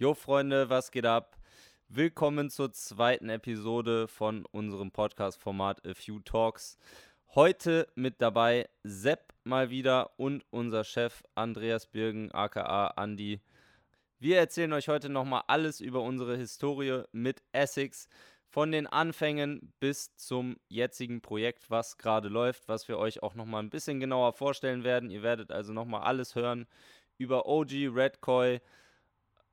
Jo Freunde, was geht ab? Willkommen zur zweiten Episode von unserem Podcast-Format A Few Talks. Heute mit dabei Sepp mal wieder und unser Chef Andreas Birgen, aka Andy. Wir erzählen euch heute nochmal alles über unsere Historie mit Essex, von den Anfängen bis zum jetzigen Projekt, was gerade läuft, was wir euch auch nochmal ein bisschen genauer vorstellen werden. Ihr werdet also nochmal alles hören über OG, Red Koi,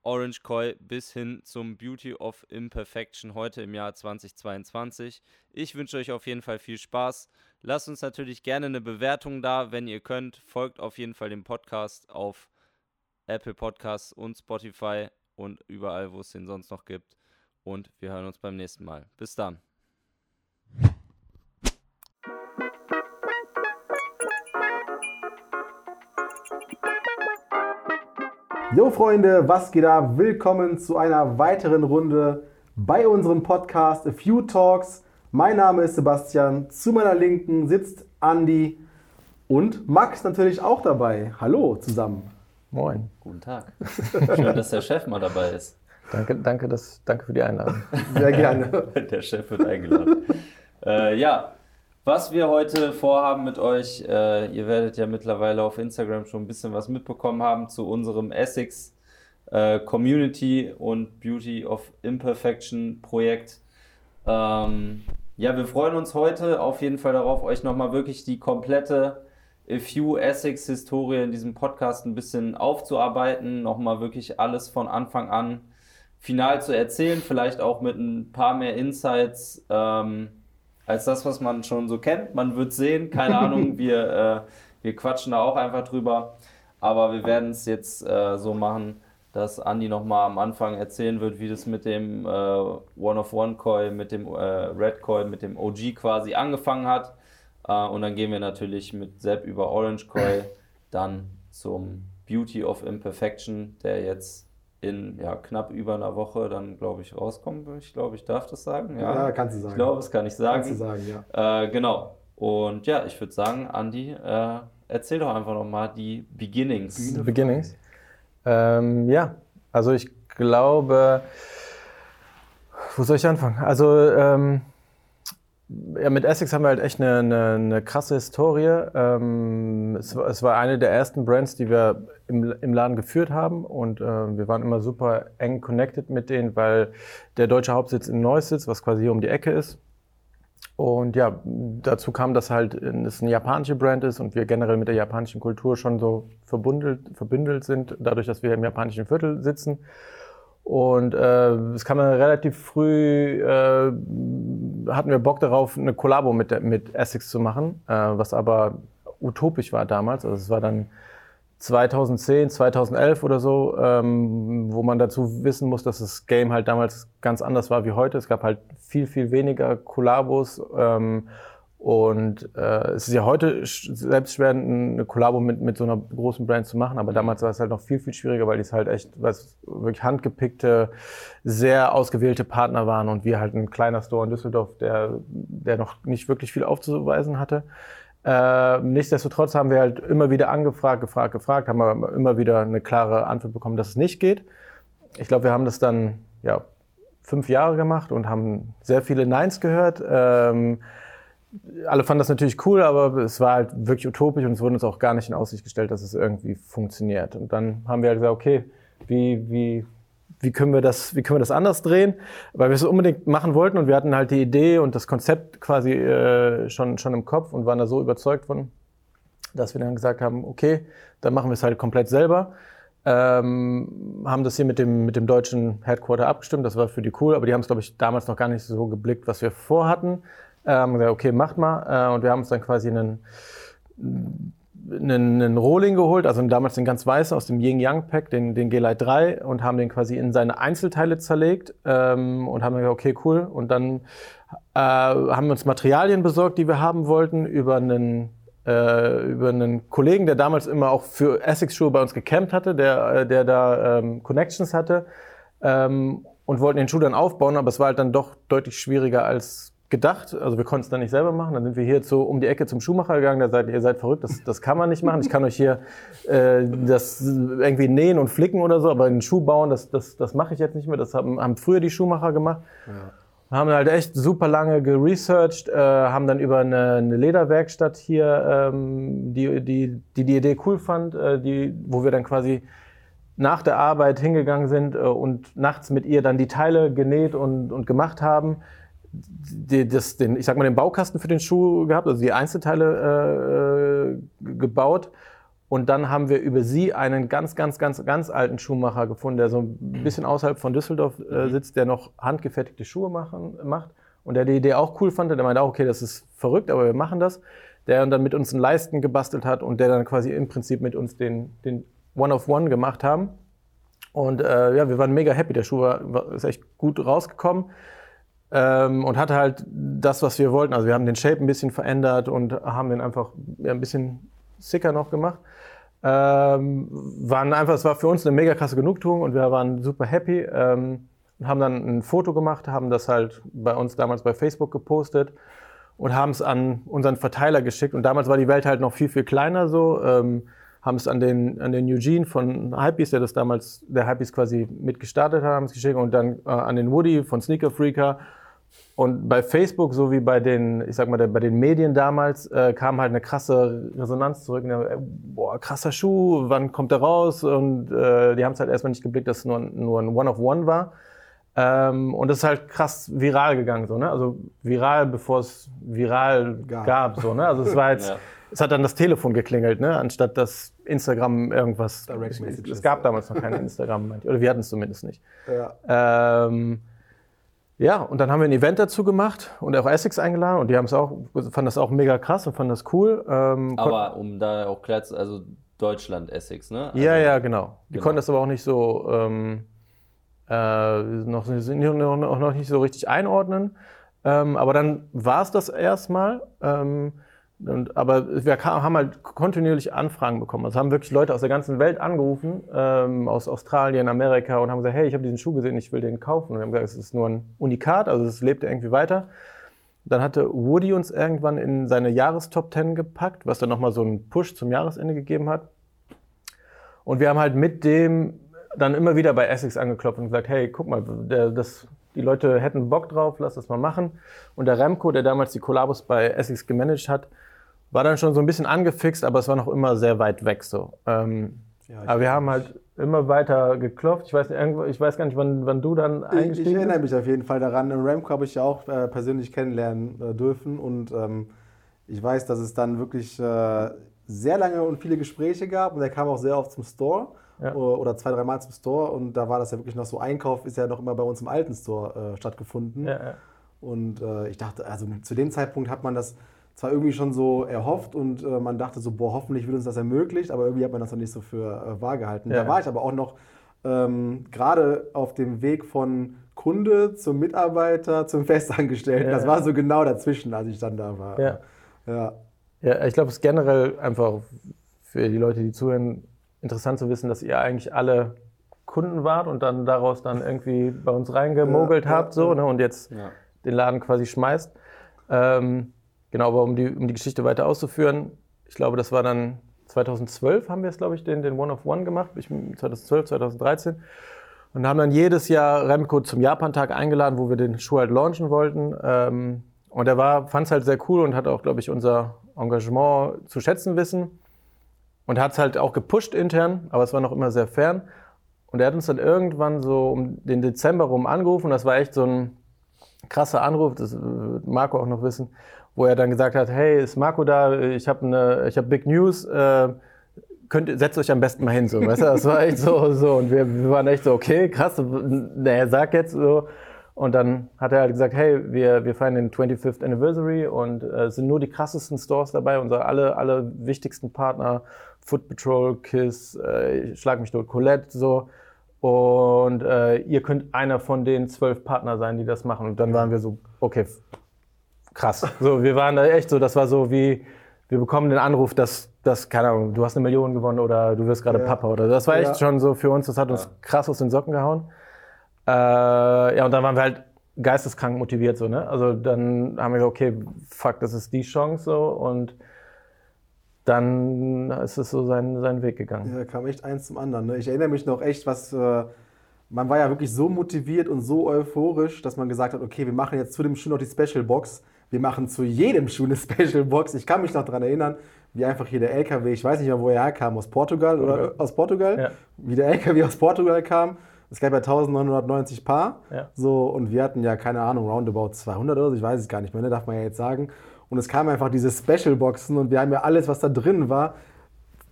Orange Koi bis hin zum Beauty of Imperfection heute im Jahr 2022. Ich wünsche euch auf jeden Fall viel Spaß. Lasst uns natürlich gerne eine Bewertung da, wenn ihr könnt. Folgt auf jeden Fall dem Podcast auf Apple Podcasts und Spotify und überall, wo es den sonst noch gibt. Und wir hören uns beim nächsten Mal. Bis dann. Jo Freunde, was geht ab? Willkommen zu einer weiteren Runde bei unserem Podcast A Few Talks. Mein Name ist Sebastian, zu meiner Linken sitzt Andy und Max natürlich auch dabei. Hallo zusammen. Moin. Guten Tag. Schön, dass der Chef mal dabei ist. Danke, danke, das, danke für die Einladung. Sehr gerne. der Chef wird eingeladen. äh, ja, was wir heute vorhaben mit euch, äh, ihr werdet ja mittlerweile auf Instagram schon ein bisschen was mitbekommen haben zu unserem Essex äh, Community und Beauty of Imperfection Projekt. Ähm, ja, wir freuen uns heute auf jeden Fall darauf, euch nochmal wirklich die komplette A Few Essex Historie in diesem Podcast ein bisschen aufzuarbeiten, nochmal wirklich alles von Anfang an final zu erzählen, vielleicht auch mit ein paar mehr Insights. Ähm, als das, was man schon so kennt. Man wird sehen, keine Ahnung, wir, äh, wir quatschen da auch einfach drüber. Aber wir werden es jetzt äh, so machen, dass Andi nochmal am Anfang erzählen wird, wie das mit dem äh, One-of-One-Coil, mit dem äh, Red Coil, mit dem OG quasi angefangen hat. Äh, und dann gehen wir natürlich mit Sepp über Orange Coil dann zum Beauty of Imperfection, der jetzt in ja, knapp über einer Woche dann, glaube ich, rauskommen. Ich glaube, ich darf das sagen. Ja, ja kannst du sagen. Ich glaube, das kann ich sagen. Kannst du sagen, ja. Äh, genau. Und ja, ich würde sagen, Andi, äh, erzähl doch einfach nochmal die Beginnings. Die Beginnings? Ähm, ja, also ich glaube, wo soll ich anfangen? Also ähm, ja, mit Essex haben wir halt echt eine, eine, eine krasse Historie. Ähm, es, es, war eine der ersten Brands, die wir im, im Laden geführt haben und äh, wir waren immer super eng connected mit denen, weil der deutsche Hauptsitz in Neuss sitzt, was quasi hier um die Ecke ist. Und ja, dazu kam, dass halt es eine japanische Brand ist und wir generell mit der japanischen Kultur schon so verbündelt, verbündelt sind, dadurch, dass wir im japanischen Viertel sitzen. Und äh, es kam dann relativ früh, äh, hatten wir Bock darauf, eine Kollabo mit, mit Essex zu machen, äh, was aber utopisch war damals. Also es war dann 2010, 2011 oder so, ähm, wo man dazu wissen muss, dass das Game halt damals ganz anders war wie heute. Es gab halt viel, viel weniger Kollabos. Ähm, und äh, es ist ja heute selbst schwer, eine Kollabo mit, mit so einer großen Brand zu machen, aber damals war es halt noch viel, viel schwieriger, weil die es halt echt was, wirklich handgepickte, sehr ausgewählte Partner waren und wir halt ein kleiner Store in Düsseldorf, der, der noch nicht wirklich viel aufzuweisen hatte. Äh, nichtsdestotrotz haben wir halt immer wieder angefragt, gefragt, gefragt, haben aber immer wieder eine klare Antwort bekommen, dass es nicht geht. Ich glaube, wir haben das dann ja, fünf Jahre gemacht und haben sehr viele Neins gehört. Ähm, alle fanden das natürlich cool, aber es war halt wirklich utopisch und es wurde uns auch gar nicht in Aussicht gestellt, dass es irgendwie funktioniert. Und dann haben wir halt gesagt, okay, wie, wie, wie können wir das, wie können wir das anders drehen? Weil wir es unbedingt machen wollten und wir hatten halt die Idee und das Konzept quasi äh, schon, schon im Kopf und waren da so überzeugt von, dass wir dann gesagt haben, okay, dann machen wir es halt komplett selber. Ähm, haben das hier mit dem, mit dem deutschen Headquarter abgestimmt, das war für die cool, aber die haben es, glaube ich, damals noch gar nicht so geblickt, was wir vorhatten. Äh, haben gesagt, okay, macht mal. Äh, und wir haben uns dann quasi einen, einen, einen Rohling geholt, also damals den ganz weißen aus dem Yin Yang Pack, den, den G-Lite 3 und haben den quasi in seine Einzelteile zerlegt ähm, und haben gesagt, okay, cool. Und dann äh, haben wir uns Materialien besorgt, die wir haben wollten, über einen äh, über einen Kollegen, der damals immer auch für Essex-Schuhe bei uns gecampt hatte, der, der da ähm, Connections hatte ähm, und wollten den Schuh dann aufbauen, aber es war halt dann doch deutlich schwieriger als gedacht, also wir konnten es dann nicht selber machen. Dann sind wir hier zu, um die Ecke zum Schuhmacher gegangen. Da seid ihr seid verrückt, das, das kann man nicht machen. Ich kann euch hier äh, das irgendwie nähen und flicken oder so, aber einen Schuh bauen, das, das, das mache ich jetzt nicht mehr. Das haben, haben früher die Schuhmacher gemacht. Ja. Haben halt echt super lange geresearched, äh, haben dann über eine, eine Lederwerkstatt hier, ähm, die, die, die die Idee cool fand, äh, die, wo wir dann quasi nach der Arbeit hingegangen sind äh, und nachts mit ihr dann die Teile genäht und, und gemacht haben die, das, den, ich sag mal, den Baukasten für den Schuh gehabt, also die Einzelteile äh, gebaut. Und dann haben wir über sie einen ganz, ganz, ganz, ganz alten Schuhmacher gefunden, der so ein bisschen außerhalb von Düsseldorf äh, mhm. sitzt, der noch handgefertigte Schuhe machen, macht. Und der die Idee auch cool fand. Der meinte auch, okay, das ist verrückt, aber wir machen das. Der dann mit uns einen Leisten gebastelt hat und der dann quasi im Prinzip mit uns den, den One-of-One -One gemacht haben. Und äh, ja, wir waren mega happy. Der Schuh war, war, ist echt gut rausgekommen. Ähm, und hatte halt das, was wir wollten. Also wir haben den Shape ein bisschen verändert und haben den einfach ein bisschen sicker noch gemacht. Ähm, waren einfach, es war für uns eine mega krasse Genugtuung und wir waren super happy. Ähm, haben dann ein Foto gemacht, haben das halt bei uns damals bei Facebook gepostet und haben es an unseren Verteiler geschickt. Und damals war die Welt halt noch viel, viel kleiner so. Ähm, haben es an den, an den Eugene von Hypebeast, der das damals, der Hypebeast quasi mitgestartet hat, haben es geschickt und dann äh, an den Woody von Sneaker Freaker und bei Facebook, so wie bei den, ich sag mal, bei den Medien damals, äh, kam halt eine krasse Resonanz zurück. Der, äh, boah, krasser Schuh, wann kommt der raus? Und äh, die haben es halt erstmal nicht geblickt, dass es nur, nur ein One-of-One war. Ähm, und das ist halt krass viral gegangen, so, ne? Also viral, bevor es viral gab, gab so, ne? Also es war jetzt, ja. es hat dann das Telefon geklingelt, ne? Anstatt dass Instagram irgendwas. Direct Messages. Es gab damals noch kein Instagram, oder wir hatten es zumindest nicht. Ja. Ähm, ja, und dann haben wir ein Event dazu gemacht und auch Essex eingeladen und die haben es auch, fanden das auch mega krass und fanden das cool. Ähm, aber um da auch klar zu, also Deutschland Essex, ne? Also, ja, ja, genau. Die genau. konnten das aber auch nicht so ähm, äh, noch, noch, noch nicht so richtig einordnen. Ähm, aber dann war es das erstmal. Ähm, und, aber wir haben halt kontinuierlich Anfragen bekommen. Also haben wirklich Leute aus der ganzen Welt angerufen, ähm, aus Australien, Amerika und haben gesagt, hey, ich habe diesen Schuh gesehen, ich will den kaufen. Und wir haben gesagt, es ist nur ein Unikat, also es lebt irgendwie weiter. Dann hatte Woody uns irgendwann in seine Jahrestop 10 gepackt, was dann nochmal so einen Push zum Jahresende gegeben hat. Und wir haben halt mit dem dann immer wieder bei Essex angeklopft und gesagt, hey, guck mal, der, das, die Leute hätten Bock drauf, lass das mal machen. Und der Remco, der damals die Kollabos bei Essex gemanagt hat, war dann schon so ein bisschen angefixt, aber es war noch immer sehr weit weg so. Ähm, ja, aber wir haben halt immer weiter geklopft. Ich weiß, ich weiß gar nicht, wann, wann du dann eingestiegen bist. Ich erinnere mich auf jeden Fall daran. Im Ramco habe ich ja auch äh, persönlich kennenlernen äh, dürfen und ähm, ich weiß, dass es dann wirklich äh, sehr lange und viele Gespräche gab und er kam auch sehr oft zum Store ja. oder zwei, dreimal zum Store und da war das ja wirklich noch so, Einkauf ist ja noch immer bei uns im alten Store äh, stattgefunden. Ja, ja. Und äh, ich dachte, also zu dem Zeitpunkt hat man das zwar irgendwie schon so erhofft und äh, man dachte so, boah, hoffentlich wird uns das ermöglicht, aber irgendwie hat man das noch nicht so für äh, wahr gehalten. Ja. Da war ich aber auch noch ähm, gerade auf dem Weg von Kunde zum Mitarbeiter zum Festangestellten. Ja. Das war so genau dazwischen, als ich dann da war. Ja, ja. ja ich glaube, es ist generell einfach für die Leute, die zuhören, interessant zu wissen, dass ihr eigentlich alle Kunden wart und dann daraus dann irgendwie bei uns reingemogelt ja, habt so, ne, und jetzt den Laden quasi schmeißt. Ähm, Genau, aber um die, um die Geschichte weiter auszuführen, ich glaube, das war dann 2012 haben wir es, glaube ich, den, den One-of-One gemacht, ich, 2012, 2013. Und haben dann jedes Jahr Remco zum Japan-Tag eingeladen, wo wir den Schuh halt launchen wollten. Ähm, und er fand es halt sehr cool und hat auch, glaube ich, unser Engagement zu schätzen wissen. Und hat es halt auch gepusht intern, aber es war noch immer sehr fern. Und er hat uns dann irgendwann so um den Dezember rum angerufen. Das war echt so ein krasser Anruf, das wird Marco auch noch wissen wo er dann gesagt hat, hey, ist Marco da, ich habe eine, ich habe Big News, äh, könnt, setzt euch am besten mal hin, so, weißt du, das war echt so, so, und wir, wir waren echt so, okay, krass, naja, sag jetzt so, und dann hat er halt gesagt, hey, wir, wir feiern den 25th Anniversary und äh, sind nur die krassesten Stores dabei, unsere alle, alle wichtigsten Partner, Foot Patrol, Kiss, äh, Schlag mich tot, Colette, so, und äh, ihr könnt einer von den zwölf Partner sein, die das machen. Und dann waren wir so, okay, krass. So, wir waren da echt so, das war so wie, wir bekommen den Anruf, dass, dass keine Ahnung, du hast eine Million gewonnen oder du wirst gerade ja. Papa oder das war echt ja. schon so für uns, das hat uns ja. krass aus den Socken gehauen. Äh, ja, und dann waren wir halt geisteskrank motiviert so, ne? Also dann haben wir gesagt, okay, fuck, das ist die Chance so und dann ist es so seinen, seinen Weg gegangen. Ja, kam echt eins zum anderen. Ne? Ich erinnere mich noch echt, was äh, man war ja wirklich so motiviert und so euphorisch, dass man gesagt hat, okay, wir machen jetzt zu dem Schuh noch die Special Box. Wir machen zu jedem Schuh eine Special Box. Ich kann mich noch daran erinnern, wie einfach hier der LKW, ich weiß nicht mehr, wo er herkam, aus Portugal oder aus Portugal, Ja. wie der LKW aus Portugal kam. Es gab ja 1990 Paar. Ja. So, und wir hatten ja, keine Ahnung, roundabout 200 oder so, ich weiß es gar nicht mehr, ne, darf man ja jetzt sagen. Und es kamen einfach diese Special-Boxen und wir haben ja alles, was da drin war,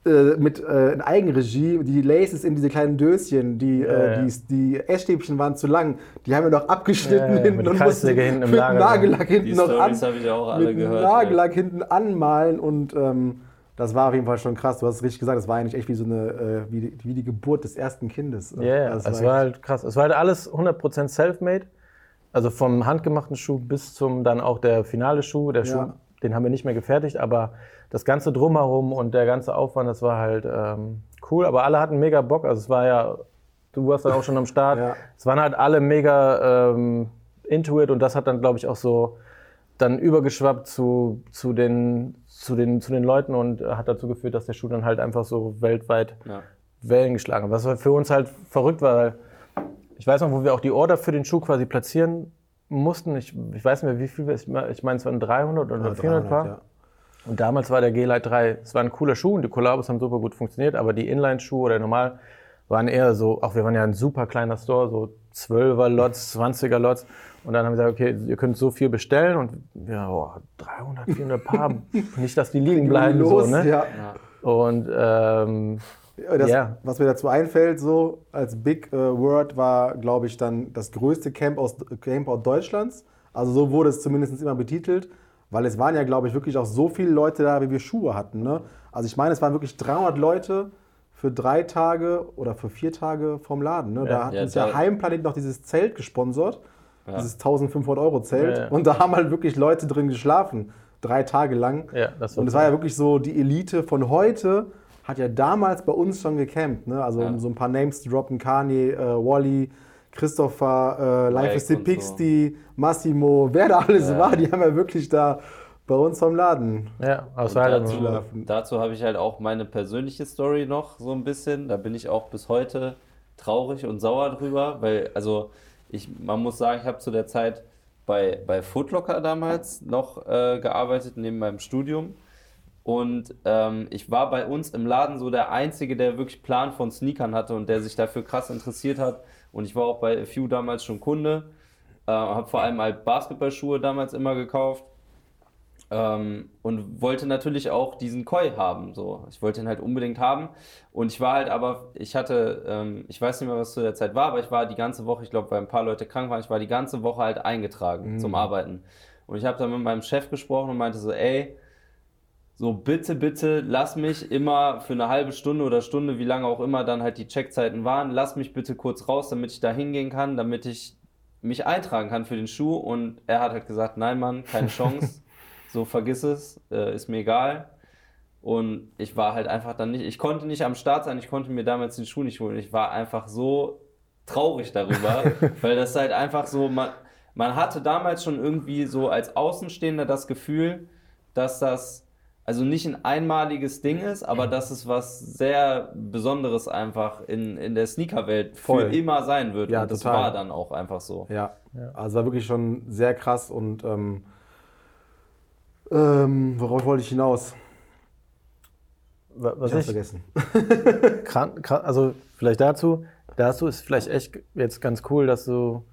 äh, mit äh, in Eigenregie, die Laces in diese kleinen Döschen, die, Ja, äh, ja. die, die Essstäbchen waren zu lang, die haben wir noch abgeschnitten Ja, ja, hinten mit und mussten hinten mit. Nagellack hinten Die noch an, Stories habe ich auch alle mit gehört. Nagellack hinten anmalen und ähm, das war auf jeden Fall schon krass. Du hast es richtig gesagt, das war eigentlich echt wie so eine, äh, wie, die, wie die Geburt des ersten Kindes. Ja, ja, Das es war halt krass. Es war halt alles 100% self-made. Also vom handgemachten Schuh bis zum dann auch der finale Schuh. Der Schuh, Ja. den haben wir nicht mehr gefertigt, aber das ganze Drumherum und der ganze Aufwand, das war halt ähm, cool. Aber alle hatten mega Bock. Also es war ja, du warst dann auch schon am Start. Ja. Es waren halt alle mega ähm, into it und das hat dann, glaube ich, auch so dann übergeschwappt zu, zu, den, zu, den, zu den Leuten und hat dazu geführt, dass der Schuh dann halt einfach so weltweit Ja. Wellen geschlagen hat. Was für uns halt verrückt war, weil ich weiß noch, wo wir auch die Order für den Schuh quasi platzieren mussten. Ich, ich weiß nicht mehr, wie viel wir, ich meine, es waren 300 oder Ja, 400 Paar. ja. Und damals war der G-Lite 3, es war ein cooler Schuh und die Kollabos haben super gut funktioniert, aber die Inline-Schuhe oder normal waren eher so, auch wir waren ja ein super kleiner Store, so 12er Lots, 20er Lots. Und dann haben wir gesagt, okay, ihr könnt so viel bestellen und ja, oh, 300, 400 Paar, nicht, dass die liegen bleiben. Los, so, ne? ja. Und ähm, Das, Ja. Was mir dazu einfällt, so als Big äh, Word war, glaube ich, dann das größte Camp aus Campout Deutschlands. Also so wurde es zumindest immer betitelt, weil es waren ja, glaube ich, wirklich auch so viele Leute da, wie wir Schuhe hatten. Ne? Also ich meine, es waren wirklich 300 Leute für drei Tage oder für vier Tage vom Laden. Ne? Da hat Ja, uns ja da- Heimplanet noch dieses Zelt gesponsert, Ja. dieses 1500 Euro Zelt. Ja, ja. Und da haben halt wirklich Leute drin geschlafen, drei Tage lang. ja, Und es war ja wirklich so, die Elite von heute hat ja damals bei uns schon gecampt. Ne? Also Ja. um so ein paar Names zu droppen, Kanye, äh, Wally, Christopher, äh, Life is the Pixty, Massimo, wer da alles Ja. war, die haben ja wirklich da bei uns vom Laden. Ja, halt dazu, schlafen. dazu habe ich halt auch meine persönliche Story noch so ein bisschen. Da bin ich auch bis heute traurig und sauer drüber, weil, also, ich, man muss sagen, ich habe zu der Zeit bei, bei Footlocker damals noch äh, gearbeitet, neben meinem Studium. Und ähm, ich war bei uns im Laden so der Einzige, der wirklich Plan von Sneakern hatte und der sich dafür krass interessiert hat. Und ich war auch bei A Few damals schon Kunde. Äh, habe vor allem halt Basketballschuhe damals immer gekauft. Ähm, und wollte natürlich auch diesen Koi haben. So. Ich wollte ihn halt unbedingt haben. Und ich war halt aber, ich hatte, ähm, ich weiß nicht mehr, was zu der Zeit war, aber ich war die ganze Woche, ich glaube, weil ein paar Leute krank waren, ich war die ganze Woche halt eingetragen zum Arbeiten. Und ich habe dann mit meinem Chef gesprochen und meinte so, ey, so bitte, bitte, lass mich immer für eine halbe Stunde oder Stunde, wie lange auch immer dann halt die Checkzeiten waren, lass mich bitte kurz raus, damit ich da hingehen kann, damit ich mich eintragen kann für den Schuh. Und er hat halt gesagt, nein, Mann, keine Chance. so vergiss es, äh, ist mir egal. Und ich war halt einfach dann nicht, ich konnte nicht am Start sein, ich konnte mir damals den Schuh nicht holen. Ich war einfach so traurig darüber, weil das halt einfach so, man, man hatte damals schon irgendwie so als Außenstehender das Gefühl, dass das also nicht ein einmaliges Ding ist, aber dass es was sehr Besonderes einfach in, in der Sneakerwelt für Voll. immer sein wird. Ja, und das total. war dann auch einfach so. Ja, also war wirklich schon sehr krass und ähm, ähm, worauf wollte ich hinaus? wa- was ich ich vergessen. kran- kran- also vielleicht dazu, dazu ist vielleicht echt jetzt ganz cool, dass du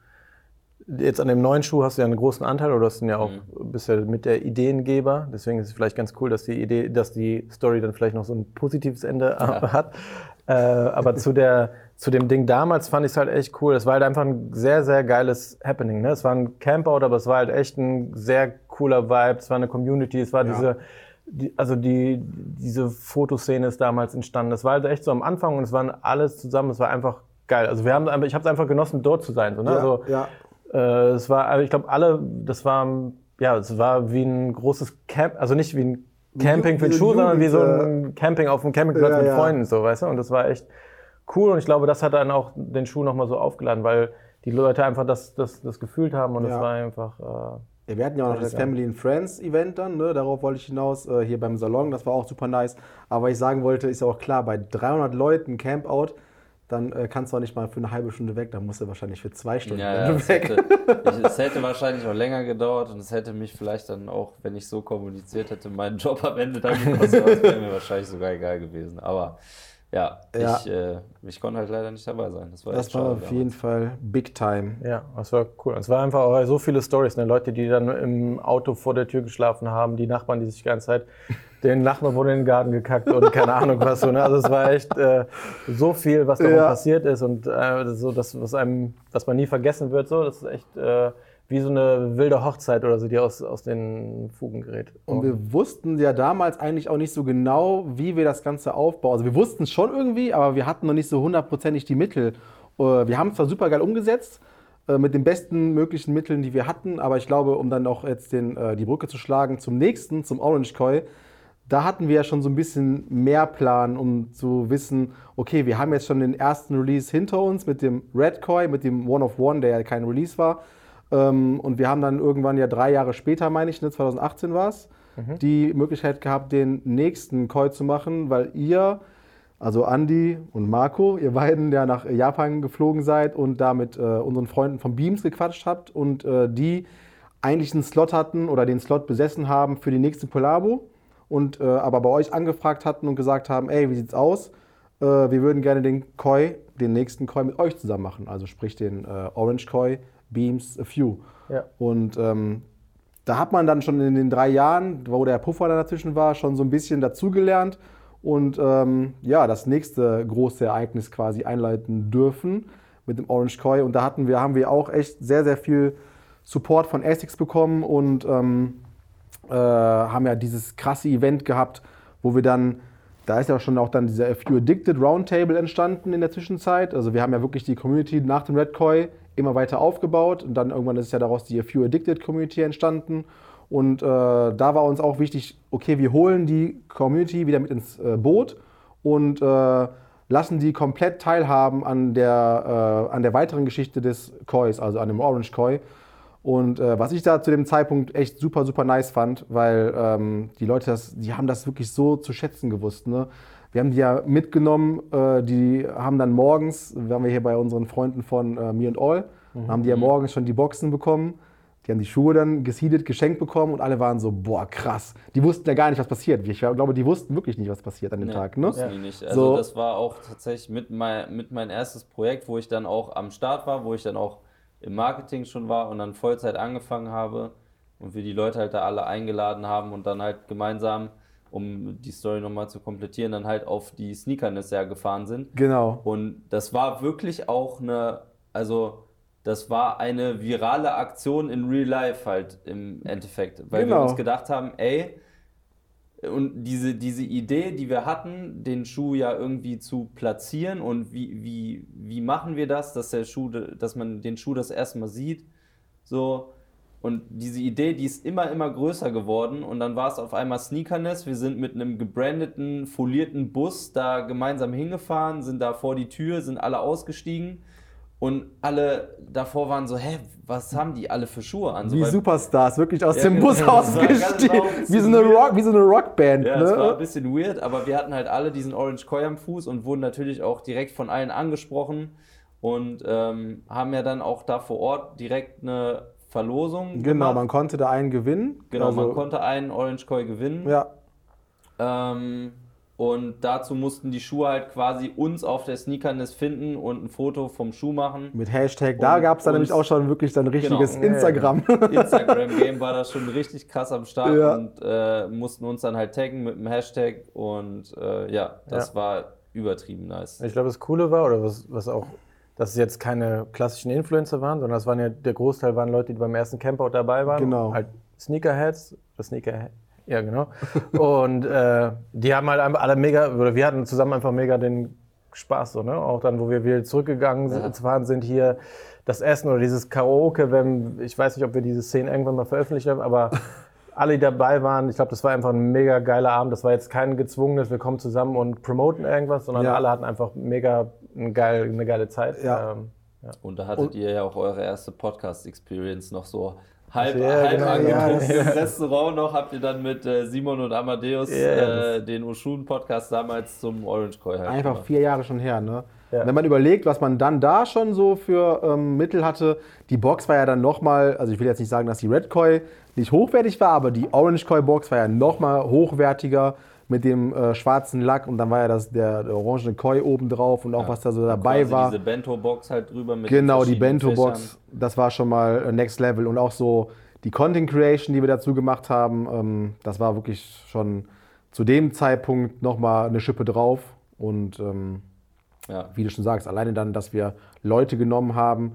jetzt an dem neuen Schuh hast du ja einen großen Anteil oder du hast ihn ja auch bist ja mit der Ideengeber. Deswegen ist es vielleicht ganz cool, dass die Idee, dass die Story dann vielleicht noch so ein positives Ende hat. Äh, aber zu der zu dem Ding damals fand ich es halt echt cool. Es war halt einfach ein sehr, sehr geiles Happening. Ne? Es war ein Campout, aber es war halt echt ein sehr cooler Vibe. Es war eine Community. Es war Ja. diese, die, also die, diese Fotoszene ist damals entstanden. Das war halt echt so am Anfang und es waren alles zusammen. Es war einfach geil. Also wir haben einfach, ich habe es einfach genossen, dort zu sein. So, ne? Ja, also, ja. Äh, es war, also ich glaube, alle, das war, ja, es war wie ein großes Camp, also nicht wie ein Camping für den Schuh, sondern wie so ein Camping auf dem Campingplatz Ja, mit ja. Freunden, so, weißt du? Und das war echt cool und ich glaube, das hat dann auch den Schuh nochmal so aufgeladen, weil die Leute einfach das, das, das gefühlt haben und es Ja. war einfach. Äh, wir hatten ja auch noch das. Family and Friends Event dann, ne? darauf wollte ich hinaus, äh, hier beim Salon, das war auch super nice. Aber was ich sagen wollte, ist ja auch klar, bei 300 Leuten Campout, dann äh, kannst du auch nicht mal für eine halbe Stunde weg, dann musst du wahrscheinlich für zwei Stunden Ja, ja, es, weg. hätte, es hätte wahrscheinlich auch länger gedauert und es hätte mich vielleicht dann auch, wenn ich so kommuniziert hätte, meinen Job am Ende dann gekostet. Das wäre mir wahrscheinlich sogar egal gewesen. Aber ja, Ja. Ich, äh, ich konnte halt leider nicht dabei sein. Das war, Das war auf damals. jeden Fall Big Time. Ja, das war cool. Es war einfach auch so viele Stories, ne? Leute, die dann im Auto vor der Tür geschlafen haben, die Nachbarn, die sich die ganze Zeit, den Nachbarn wurde in den Garten gekackt und keine Ahnung was so. Ne? Also es war echt äh, so viel, was da Ja. passiert ist und äh, so das, was einem, was man nie vergessen wird. So, das ist echt äh, wie so eine wilde Hochzeit oder so, die aus, aus den Fugen gerät. Und wir wussten ja damals eigentlich auch nicht so genau, wie wir das Ganze aufbauen. Also wir wussten es schon irgendwie, aber wir hatten noch nicht so hundertprozentig die Mittel. Äh, Wir haben es zwar super geil umgesetzt, äh, mit den besten möglichen Mitteln, die wir hatten, aber ich glaube, um dann auch jetzt den, äh, die Brücke zu schlagen zum nächsten, zum Orange Koi, da hatten wir ja schon so ein bisschen mehr Plan, um zu wissen, okay, wir haben jetzt schon den ersten Release hinter uns mit dem Red Koi, mit dem One of One, der ja kein Release war. Ähm, und wir haben dann irgendwann ja drei Jahre später, meine ich, ne, 2018 war es, die Möglichkeit gehabt, den nächsten Koi zu machen, weil ihr, also Andy und Marco, ihr beiden ja nach Japan geflogen seid und da mit äh, unseren Freunden von Beams gequatscht habt und äh, die eigentlich einen Slot hatten oder den Slot besessen haben für die nächste Collabo und äh, aber bei euch angefragt hatten und gesagt haben, ey, wie sieht's aus? Äh, wir würden gerne den Koi, den nächsten Koi mit euch zusammen machen, also sprich den äh, Orange Koi, Beams, A Few. Ja. Und ähm, da hat man dann schon in den drei Jahren, wo der Puffer da dazwischen war, schon so ein bisschen dazugelernt und ähm, ja, das nächste große Ereignis quasi einleiten dürfen mit dem Orange Koi. Und da hatten wir, haben wir auch echt sehr, sehr viel Support von Essex bekommen und ähm, äh, haben ja dieses krasse Event gehabt, wo wir dann, da ist ja schon auch dann dieser A Few Addicted Roundtable entstanden in der Zwischenzeit. Also wir haben ja wirklich die Community nach dem Red Koi immer weiter aufgebaut und dann irgendwann ist ja daraus die A Few Addicted Community entstanden. Und äh, da war uns auch wichtig, okay, wir holen die Community wieder mit ins äh, Boot und äh, lassen die komplett teilhaben an der, äh, an der weiteren Geschichte des Kois, also an dem Orange Koi. Und äh, was ich da zu dem Zeitpunkt echt super, super nice fand, weil ähm, die Leute, das, die haben das wirklich so zu schätzen gewusst. Ne? Wir haben die ja mitgenommen, äh, die haben dann morgens, waren wir hier bei unseren Freunden von äh, Me and All, haben die ja morgens schon die Boxen bekommen. Die haben die Schuhe dann gesiedet, geschenkt bekommen und alle waren so, boah, krass. Die wussten ja gar nicht, was passiert. Ich glaube, die wussten wirklich nicht, was passiert an dem Nee, Tag. Ne? wussten die nicht. Also So. das war auch tatsächlich mit mein, mit mein erstes Projekt, wo ich dann auch am Start war, wo ich dann auch im Marketing schon war und dann Vollzeit angefangen habe und wir die Leute halt da alle eingeladen haben und dann halt gemeinsam, um die Story nochmal zu komplettieren, dann halt auf die Sneakerness ja gefahren sind. Genau. Und das war wirklich auch eine, also das war eine virale Aktion in Real Life halt im Endeffekt, weil wir Genau. uns gedacht haben, ey, und diese, diese Idee, die wir hatten, den Schuh ja irgendwie zu platzieren und wie, wie, wie machen wir das, dass der Schuh, dass man den Schuh das erstmal sieht, so. Und diese Idee, die ist immer, immer größer geworden. Und dann war es auf einmal Sneakerness. Wir sind mit einem gebrandeten, folierten Bus da gemeinsam hingefahren, sind da vor die Tür, sind alle ausgestiegen. Und alle davor waren so, hä, was haben die alle für Schuhe an? So, Wie Superstars, wirklich aus Ja, dem genau. Bus Das ausgestiegen. genau, Wie so eine, Rock, wie so eine Rockband. Ja, es war ein ne? bisschen weird, aber wir hatten halt alle diesen Orange Koi am Fuß und wurden natürlich auch direkt von allen angesprochen und ähm, haben ja dann auch da vor Ort direkt eine Verlosung Genau, gemacht. man konnte da einen gewinnen. Genau, Also, man konnte einen Orange Koi gewinnen. Ja, Ähm, und dazu mussten die Schuhe halt quasi uns auf der Sneakerness finden und ein Foto vom Schuh machen. mit Hashtag. Da gab es dann nämlich auch schon wirklich dann richtiges Genau. Instagram. Instagram-Game war da schon richtig krass am Start Ja. und äh, mussten uns dann halt taggen mit dem Hashtag und äh, ja, das Ja. war übertrieben nice. Ich glaube, das Coole war, oder was, was auch, dass es jetzt keine klassischen Influencer waren, sondern das waren ja, der Großteil waren Leute, die beim ersten Campout dabei waren. Genau. Halt Sneakerheads, oder Sneaker, ja genau. Und äh, die haben halt einfach alle mega, oder wir hatten zusammen einfach mega den Spaß, so, ne? Auch dann, wo wir wieder zurückgegangen sind, Ja. fahren sind hier das Essen oder dieses Karaoke, wenn, ich weiß nicht, ob wir diese Szene irgendwann mal veröffentlicht haben, aber alle, die dabei waren, ich glaube, das war einfach ein mega geiler Abend. Das war jetzt kein gezwungenes, wir kommen zusammen und promoten irgendwas, sondern Ja. alle hatten einfach mega eine geile, eine geile Zeit. Ja. Ähm, Und da hattet Und- ihr ja auch eure erste Podcast-Experience noch so halb, Ja, halb genau, angeguckt ja. im Restaurant noch. Habt ihr dann mit äh, Simon und Amadeus Ja, äh, den Oshun-Podcast damals zum Orange Koi halt Einfach gemacht. vier Jahre schon her, ne? Ja. Wenn man überlegt, was man dann da schon so für ähm, Mittel hatte, die Box war ja dann nochmal, also ich will jetzt nicht sagen, dass die Red Koi nicht hochwertig war, aber die Orange Koi Box war ja nochmal hochwertiger mit dem äh, schwarzen Lack und dann war ja das, der, der orangene Koi oben drauf und auch was da so dabei war. diese Bento-Box halt drüber mit den Genau, die Bento-Box, Fächern. das war schon mal äh, Next Level. Und auch so die Content Creation, die wir dazu gemacht haben, ähm, das war wirklich schon zu dem Zeitpunkt nochmal eine Schippe drauf. Und ähm, Ja. wie du schon sagst, alleine dann, dass wir Leute genommen haben,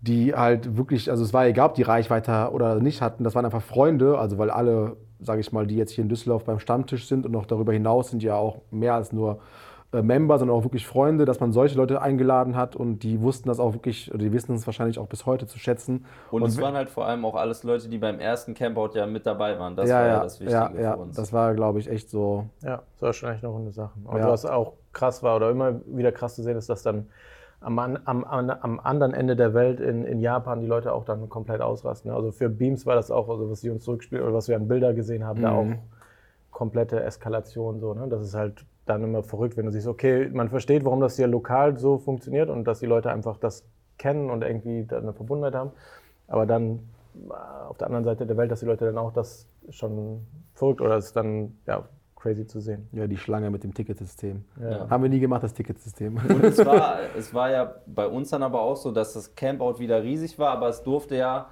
die halt wirklich, also es war egal, ob die Reichweite oder nicht hatten, das waren einfach Freunde, also weil alle, sage ich mal, die jetzt hier in Düsseldorf beim Stammtisch sind und noch darüber hinaus sind ja auch mehr als nur äh, Member, sondern auch wirklich Freunde, dass man solche Leute eingeladen hat und die wussten das auch wirklich, oder die wissen es wahrscheinlich auch bis heute zu schätzen. Und, es waren halt vor allem auch alles Leute, die beim ersten Campout ja mit dabei waren. Das ja, war ja, ja, das Wichtige ja, ja, für uns. das war, glaube ich, echt so. Ja, das war schon echt eine runde Sache. Und Ja. was auch krass war oder immer wieder krass zu sehen ist, dass dann am, am, am, anderen Ende der Welt in, in Japan die Leute auch dann komplett ausrasten. Also für Beams war das auch, also was sie uns zurückspielen oder was wir an Bilder gesehen haben, da auch Mhm. komplette Eskalation so. Ne? Das ist halt dann immer verrückt, wenn du siehst, okay, man versteht, warum das hier lokal so funktioniert und dass die Leute einfach das kennen und irgendwie da eine Verbundenheit haben. Aber dann äh, auf der anderen Seite der Welt, dass die Leute dann auch das schon verrückt oder es dann ja, crazy zu sehen. Ja, die Schlange mit dem Ticketsystem. Ja. Haben wir nie gemacht, das Ticketsystem. Und es war, es war ja bei uns dann aber auch so, dass das Campout wieder riesig war, aber es durfte ja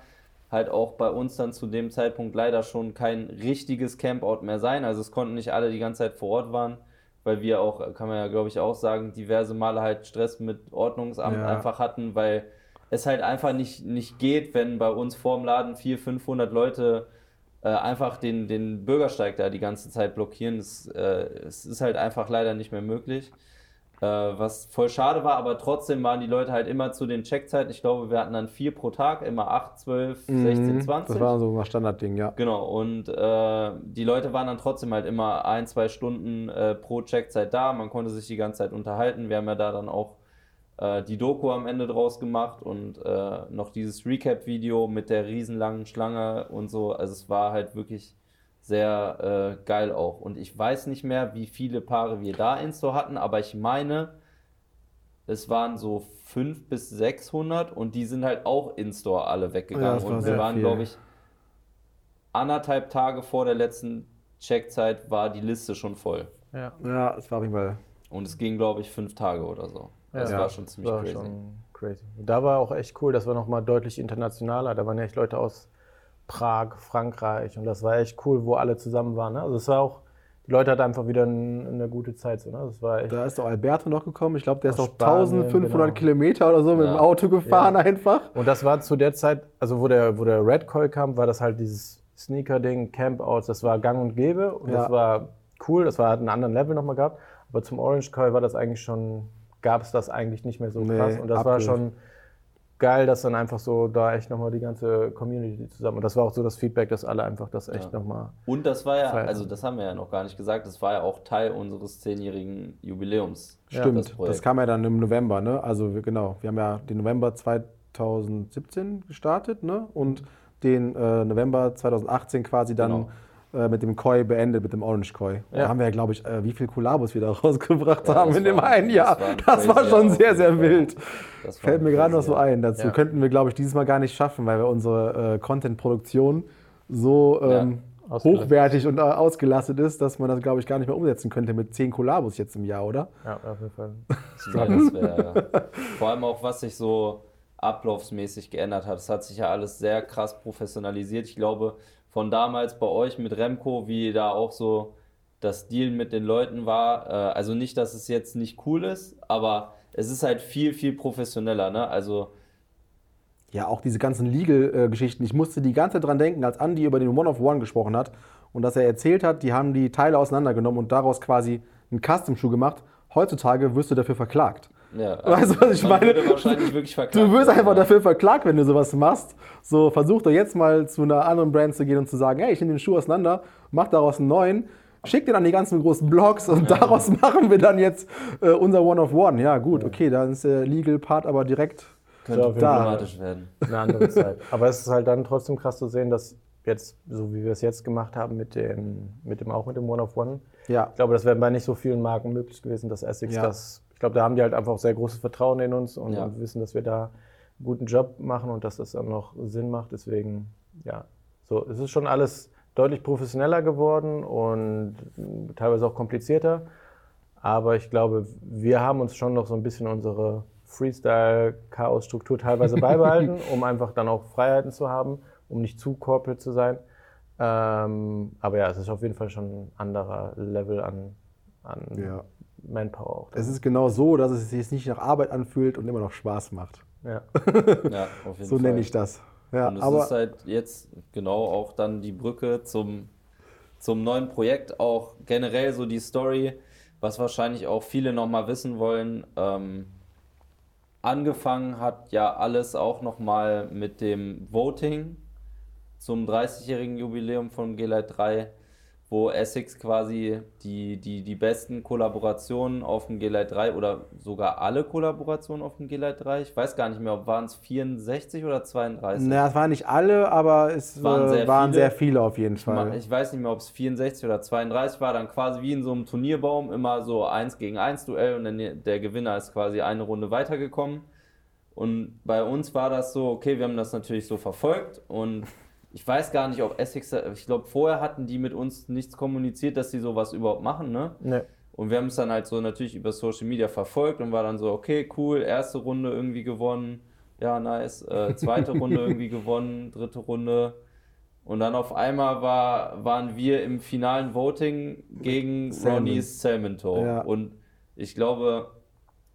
halt auch bei uns dann zu dem Zeitpunkt leider schon kein richtiges Campout mehr sein. Also es konnten nicht alle die ganze Zeit vor Ort waren, weil wir auch, kann man ja glaube ich auch sagen, diverse Male halt Stress mit Ordnungsamt Ja. einfach hatten, weil es halt einfach nicht, nicht geht, wenn bei uns vorm Laden 400, 500 Leute äh, einfach den, den Bürgersteig da die ganze Zeit blockieren. Es, äh, es ist halt einfach leider nicht mehr möglich. Äh, was voll schade war, aber trotzdem waren die Leute halt immer zu den Checkzeiten. Ich glaube, wir hatten dann vier pro Tag, immer 8, 12, 16, 20. Mhm. Das war so ein Standardding, ja. Genau, und äh, die Leute waren dann trotzdem halt immer ein, zwei Stunden äh, pro Checkzeit da. Man konnte sich die ganze Zeit unterhalten. Wir haben ja da dann auch äh, die Doku am Ende draus gemacht und äh, noch dieses Recap-Video mit der riesenlangen Schlange und so. Also es war halt wirklich sehr äh, geil auch. Und ich weiß nicht mehr, wie viele Paare wir da in Store hatten, aber ich meine, es waren so 500 bis 600 und die sind halt auch in Store alle Ja, weggegangen. das war und wir waren, glaube ich, anderthalb Tage vor der letzten Checkzeit war die Liste schon voll. Ja. Ja, es war jeden Fall. Und es ging, glaube ich, fünf Tage oder so. Das Ja. war schon ziemlich war crazy. schon crazy. Da war auch echt cool, das war nochmal deutlich internationaler. Da waren ja echt Leute aus Prag, Frankreich und das war echt cool, wo alle zusammen waren. Ne? Also es war auch, die Leute hatten einfach wieder ein, eine gute Zeit. So, ne? Das war echt, Da ist doch Alberto noch gekommen. Ich glaube, der ist noch Spanien, 1500 genau. Kilometer oder so mit Ja. dem Auto gefahren einfach. Und das war zu der Zeit, also wo der, wo der Red Koi kam, war das halt dieses Sneaker-Ding, Campouts, das war gang und gäbe und Ja. das war cool, das war, hat einen anderen Level nochmal gehabt. Aber zum Orange Koi war das eigentlich schon, gab es das eigentlich nicht mehr so Nee, krass. Und das war schon geil, dass dann einfach so da echt nochmal die ganze Community zusammen. Und das war auch so das Feedback, dass alle einfach das echt Ja. nochmal. Und das war ja, Feiern. also das haben wir ja noch gar nicht gesagt, das war ja auch Teil unseres zehnjährigen Jubiläums. Stimmt, das das, kam ja dann im November, ne? Also wir, genau, wir haben ja den November 2017 gestartet, ne? Und den äh, November 2018 quasi dann äh, mit dem Koi beendet, mit dem Orange Koi. Da Ja. haben wir ja, glaube ich, äh, wie viel Kollabos wir da rausgebracht Ja, haben das in dem war- einen das Jahr. war ein Das war schon sehr, sehr wild. Das war Fällt mir gerade noch so ein. Dazu Ja. könnten wir, glaube ich, dieses Mal gar nicht schaffen, weil wir unsere äh, Content-Produktion so ähm, hochwertig und äh, ausgelastet ist, dass man das, glaube ich, gar nicht mehr umsetzen könnte mit 10 Kollabos jetzt im Jahr, oder? Ja, auf jeden Fall. Das wär, vor allem auch, was sich so ablaufsmäßig geändert hat. Es hat sich ja alles sehr krass professionalisiert. Ich glaube, von damals bei euch mit Remco, wie da auch so das Deal mit den Leuten war, äh, also nicht, dass es jetzt nicht cool ist, aber es ist halt viel, viel professioneller. Ne? Also Ja, auch diese ganzen Legal-Geschichten. Ich musste die ganze Zeit dran denken, als Andy über den One of One gesprochen hat und dass er erzählt hat, die haben die Teile auseinandergenommen und daraus quasi einen Custom-Schuh gemacht. Heutzutage wirst du dafür verklagt. Ja, Weißt du, was ich meine? Du wirst einfach ja. dafür verklagt, wenn du sowas machst. So, versuch doch jetzt mal zu einer anderen Brand zu gehen und zu sagen, hey, ich nehme den Schuh auseinander, mach daraus einen neuen, schick den an die ganzen großen Blogs und daraus machen wir dann jetzt äh, unser One of One. Ja, gut, okay, dann ist der Legal Part aber direkt Könnte Fall problematisch werden. eine andere Zeit. Aber es ist halt dann trotzdem krass zu sehen, dass jetzt, so wie wir es jetzt gemacht haben, mit dem, mit dem auch mit dem One of One, Ja. ich glaube, das wäre bei nicht so vielen Marken möglich gewesen, dass Essex Ja. das. Ich glaube, da haben die halt einfach auch sehr großes Vertrauen in uns und, Ja. und wissen, dass wir da einen guten Job machen und dass das dann noch Sinn macht. Deswegen, ja, so, es ist schon alles deutlich professioneller geworden und teilweise auch komplizierter. Aber ich glaube, wir haben uns schon noch so ein bisschen unsere Freestyle-Chaos-Struktur teilweise beibehalten, um einfach dann auch Freiheiten zu haben, um nicht zu corporate zu sein. Ähm, aber ja, es ist auf jeden Fall schon ein anderer Level an, an Ja. Manpower auch. Es ist genau so, dass es sich jetzt nicht nach Arbeit anfühlt und immer noch Spaß macht. ja. Ja, auf jeden So Fall. nenne ich das. Ja, Und es aber ist halt jetzt genau auch dann die Brücke zum, zum neuen Projekt, auch generell so die Story, was wahrscheinlich auch viele nochmal wissen wollen. Ähm, angefangen hat ja alles auch nochmal mit dem Voting zum 30-jährigen Jubiläum von G-Lite 3, wo Essex quasi die, die, die besten Kollaborationen auf dem G-Lite 3 oder sogar alle Kollaborationen auf dem G-Lite 3, ich weiß gar nicht mehr, ob waren es 64 oder 32? naja, es waren nicht alle, aber es Waren waren, sehr waren viele. sehr viele auf jeden Fall. ich weiß nicht mehr, ob es 64 oder 32 war, dann quasi wie in so einem Turnierbaum immer so 1 gegen 1 Duell und dann der Gewinner ist quasi eine Runde weitergekommen. Und bei uns war das so, okay, wir haben das natürlich so verfolgt und ich weiß gar nicht, ob Essex, ich glaube, vorher hatten die mit uns nichts kommuniziert, dass sie sowas überhaupt machen, ne? Nee. Und wir haben es dann halt so natürlich über Social Media verfolgt und war dann so, okay, cool, erste Runde irgendwie gewonnen, ja, nice, äh, zweite Runde irgendwie gewonnen, dritte Runde. Und dann auf einmal war, waren wir im finalen Voting gegen Salmon. Ronnie's Salmon Toe. Ja. Und ich glaube,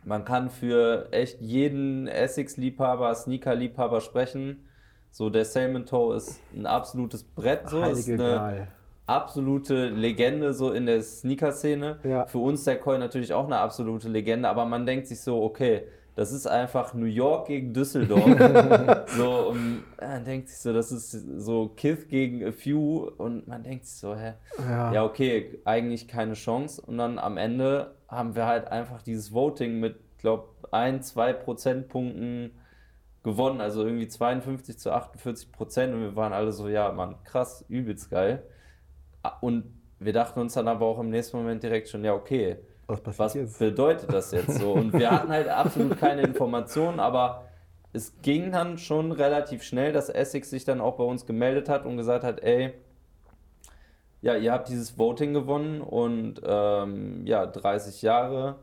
man kann für echt jeden Essex-Liebhaber, Sneaker-Liebhaber sprechen. So, der Salmon Toe ist ein absolutes Brett. So, ist Heilige eine, Gral. absolute Legende so in der Sneaker-Szene. Ja. Für uns der Coin natürlich auch eine absolute Legende, aber man denkt sich so, okay, das ist einfach New York gegen Düsseldorf. so, und man denkt sich so, das ist so Kith gegen A Few und man denkt sich so, hä? Ja. Ja, okay, eigentlich keine Chance. Und dann am Ende haben wir halt einfach dieses Voting mit, glaube ein, zwei Prozentpunkten gewonnen. Also irgendwie 52 zu 48 Prozent. Und wir waren alle so, ja, Mann, krass, übelst geil. Und wir dachten uns dann aber auch im nächsten Moment direkt schon, ja, okay, Was was bedeutet das jetzt so? Und wir hatten halt absolut keine Informationen, aber es ging dann schon relativ schnell, dass Essex sich dann auch bei uns gemeldet hat und gesagt hat, ey, ja, ihr habt dieses Voting gewonnen und ähm, ja, 30 Jahre.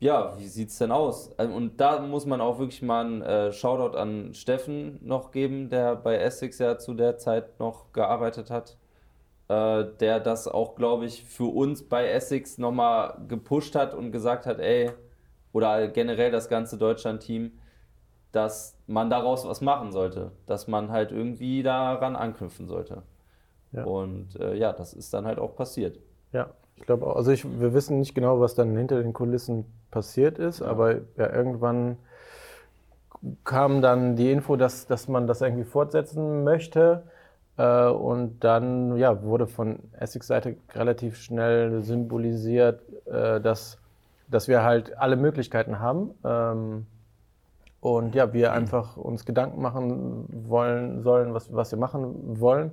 Ja, wie sieht's denn aus? Ähm, Und da muss man auch wirklich mal einen äh, Shoutout an Steffen noch geben, der bei Essex ja zu der Zeit noch gearbeitet hat äh, der das auch, glaube ich, für uns bei Essex nochmal gepusht hat und gesagt hat, ey, oder generell das ganze Deutschland-Team, dass man daraus was machen sollte, dass man halt irgendwie daran anknüpfen sollte. Ja. Und äh, ja, das ist dann halt auch passiert. Ja, ich glaube auch. Also ich, wir wissen nicht genau, was dann hinter den Kulissen passiert ist, aber ja, irgendwann kam dann die Info, dass, dass man das irgendwie fortsetzen möchte. Äh, und dann ja, wurde von Essex Seite relativ schnell symbolisiert, äh, dass, dass wir halt alle Möglichkeiten haben. Ähm, und ja, wir einfach uns Gedanken machen wollen sollen, was, was wir machen wollen.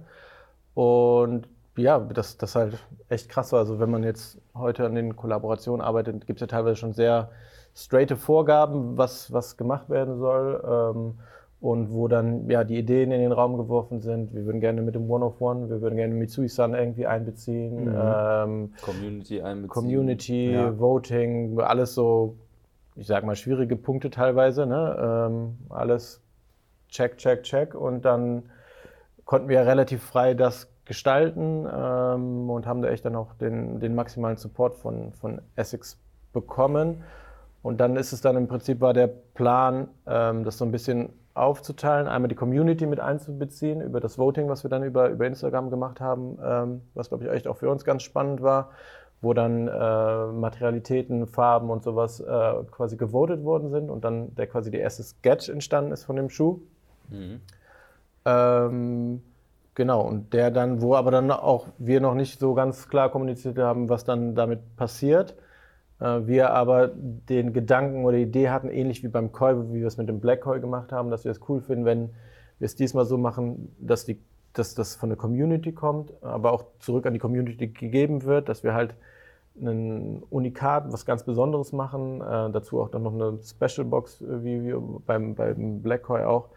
Und ja, das, das halt echt krass war. Also wenn man jetzt heute an den Kollaborationen arbeitet, gibt es ja teilweise schon sehr straighte Vorgaben, was, was gemacht werden soll. Ähm, und wo dann ja die Ideen in den Raum geworfen sind. Wir würden gerne mit dem One of One, wir würden gerne Mitsui-san irgendwie einbeziehen. Mhm. Ähm, Community einbeziehen. Community, Ja. Voting, alles so, ich sag mal, schwierige Punkte teilweise. Ne? Ähm, alles check, check, check. Und dann konnten wir ja relativ frei das gestalten ähm, und haben da echt dann auch den, den maximalen Support von, von Essex bekommen. Und dann ist es dann im Prinzip war der Plan, ähm, das so ein bisschen aufzuteilen, einmal die Community mit einzubeziehen über das Voting, was wir dann über, über Instagram gemacht haben, ähm, was glaube ich echt auch für uns ganz spannend war, wo dann äh, Materialitäten, Farben und sowas äh, quasi gewotet worden sind und dann der quasi die erste Sketch entstanden ist von dem Schuh. Mhm. Ähm, genau, und der dann, wo aber dann auch wir noch nicht so ganz klar kommuniziert haben, was dann damit passiert. Äh, wir aber den Gedanken oder Idee hatten, ähnlich wie beim Koi, wie wir es mit dem Black Koi gemacht haben, dass wir es cool finden, wenn wir es diesmal so machen, dass, die, dass das von der Community kommt, aber auch zurück an die Community gegeben wird, dass wir halt ein Unikat, was ganz Besonderes machen, äh, dazu auch dann noch eine Special Box, äh, wie, wie beim, beim Black Koi auch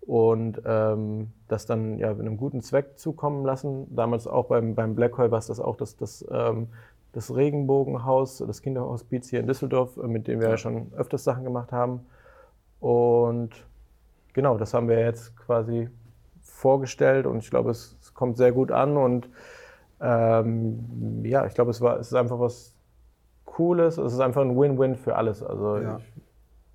und ähm, das dann ja mit einem guten Zweck zukommen lassen. Damals auch beim, beim Black Hole war es das auch das, das, ähm, das Regenbogenhaus, das Kinderhospiz hier in Düsseldorf, äh, mit dem wir ja. schon öfters Sachen gemacht haben. Und genau, das haben wir jetzt quasi vorgestellt und ich glaube, es, es kommt sehr gut an und ähm, ja, ich glaube, es, war, es ist einfach was Cooles, es ist einfach ein Win-Win für alles. Also ja. ich,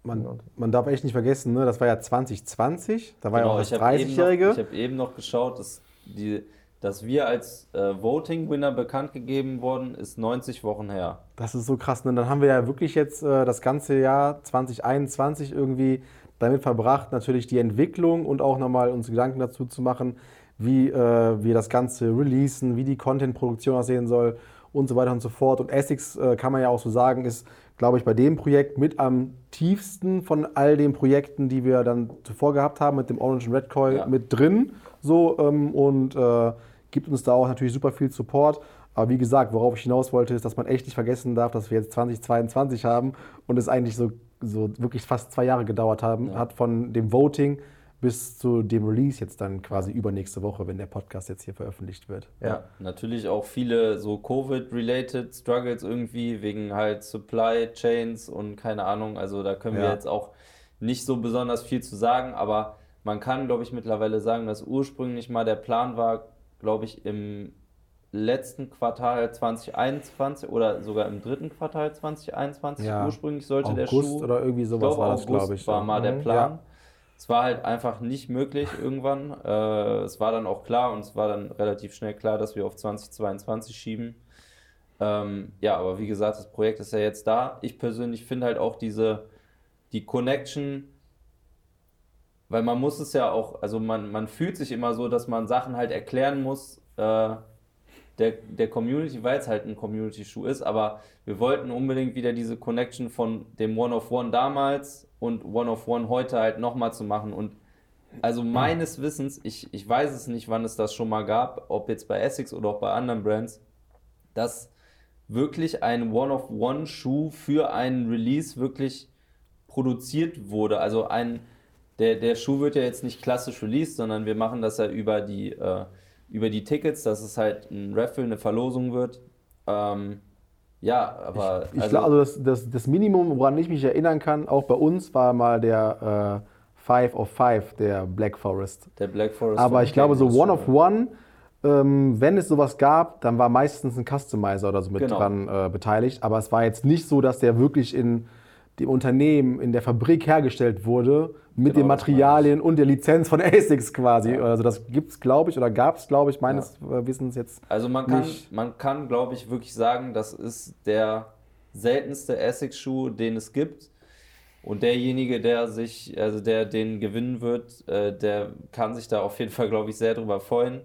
man, man darf echt nicht vergessen, ne, das war ja 2020, da war genau, ja auch das 30-Jährige. Ich habe eben noch geschaut, dass, die, dass wir als äh, Voting-Winner bekannt gegeben worden, ist 90 Wochen her. Das ist so krass. Ne? Dann haben wir ja wirklich jetzt äh, das ganze Jahr 2021 irgendwie damit verbracht, natürlich die Entwicklung und auch nochmal uns Gedanken dazu zu machen, wie äh, wir das Ganze releasen, wie die Content-Produktion aussehen soll und so weiter und so fort. Und Essex, äh, kann man ja auch so sagen, ist glaube ich, bei dem Projekt mit am tiefsten von all den Projekten, die wir dann zuvor gehabt haben, mit dem Orange und Red Coil ja. mit drin. So, ähm, und äh, gibt uns da auch natürlich super viel Support. Aber wie gesagt, worauf ich hinaus wollte, ist, dass man echt nicht vergessen darf, dass wir jetzt 2022 haben und es eigentlich so, so wirklich fast zwei Jahre gedauert haben, ja. hat von dem Voting bis zu dem Release jetzt dann quasi übernächste Woche, wenn der Podcast jetzt hier veröffentlicht wird. Ja, ja natürlich auch viele so Covid-related Struggles irgendwie wegen halt Supply Chains und keine Ahnung. Also da können wir jetzt auch nicht so besonders viel zu sagen, aber man kann, glaube ich, mittlerweile sagen, dass ursprünglich mal der Plan war, glaube ich, im letzten Quartal 2021 oder sogar im dritten Quartal 2021. Ja. Ursprünglich sollte August der Schuh. oder irgendwie sowas war das, glaube ich. War mal der mhm. Plan. Ja. Es war halt einfach nicht möglich irgendwann. Äh, es war dann auch klar und es war dann relativ schnell klar, dass wir auf 2022 schieben. Ähm, ja, aber wie gesagt, das Projekt ist ja jetzt da. Ich persönlich finde halt auch diese, die Connection, weil man muss es ja auch, also man, man fühlt sich immer so, dass man Sachen halt erklären muss, äh, der, der Community, weil es halt ein Community-Schuh ist, aber wir wollten unbedingt wieder diese Connection von dem One of One damals und One of One heute halt nochmal zu machen. Und also meines Wissens, ich, ich weiß es nicht, wann es das schon mal gab, ob jetzt bei Essex oder auch bei anderen Brands, dass wirklich ein One of One Schuh für einen Release wirklich produziert wurde. Also ein, der, der Schuh wird ja jetzt nicht klassisch released, sondern wir machen das ja über die äh, über die Tickets, dass es halt ein Raffle, eine Verlosung wird. Ähm, ja, aber. Ich, ich also, glaube, also das, das, das, Minimum, woran ich mich erinnern kann, auch bei uns, war mal der äh, Five of Five, der Black Forest. Der Black Forest. Aber ich glaube, so One of One, ähm, wenn es sowas gab, dann war meistens ein Customizer oder so mit genau. dran äh, beteiligt. Aber es war jetzt nicht so, dass der wirklich in dem Unternehmen in der Fabrik hergestellt wurde, mit genau, den Materialien und der Lizenz von ASICS quasi. Ja. Also das gibt es, glaube ich, oder gab es, glaube ich, meines ja. Wissens jetzt. Also man kann, man kann, glaube ich, wirklich sagen, das ist der seltenste ASICS-Schuh, den es gibt. Und derjenige, der sich, also der den gewinnen wird, äh, der kann sich da auf jeden Fall, glaube ich, sehr drüber freuen.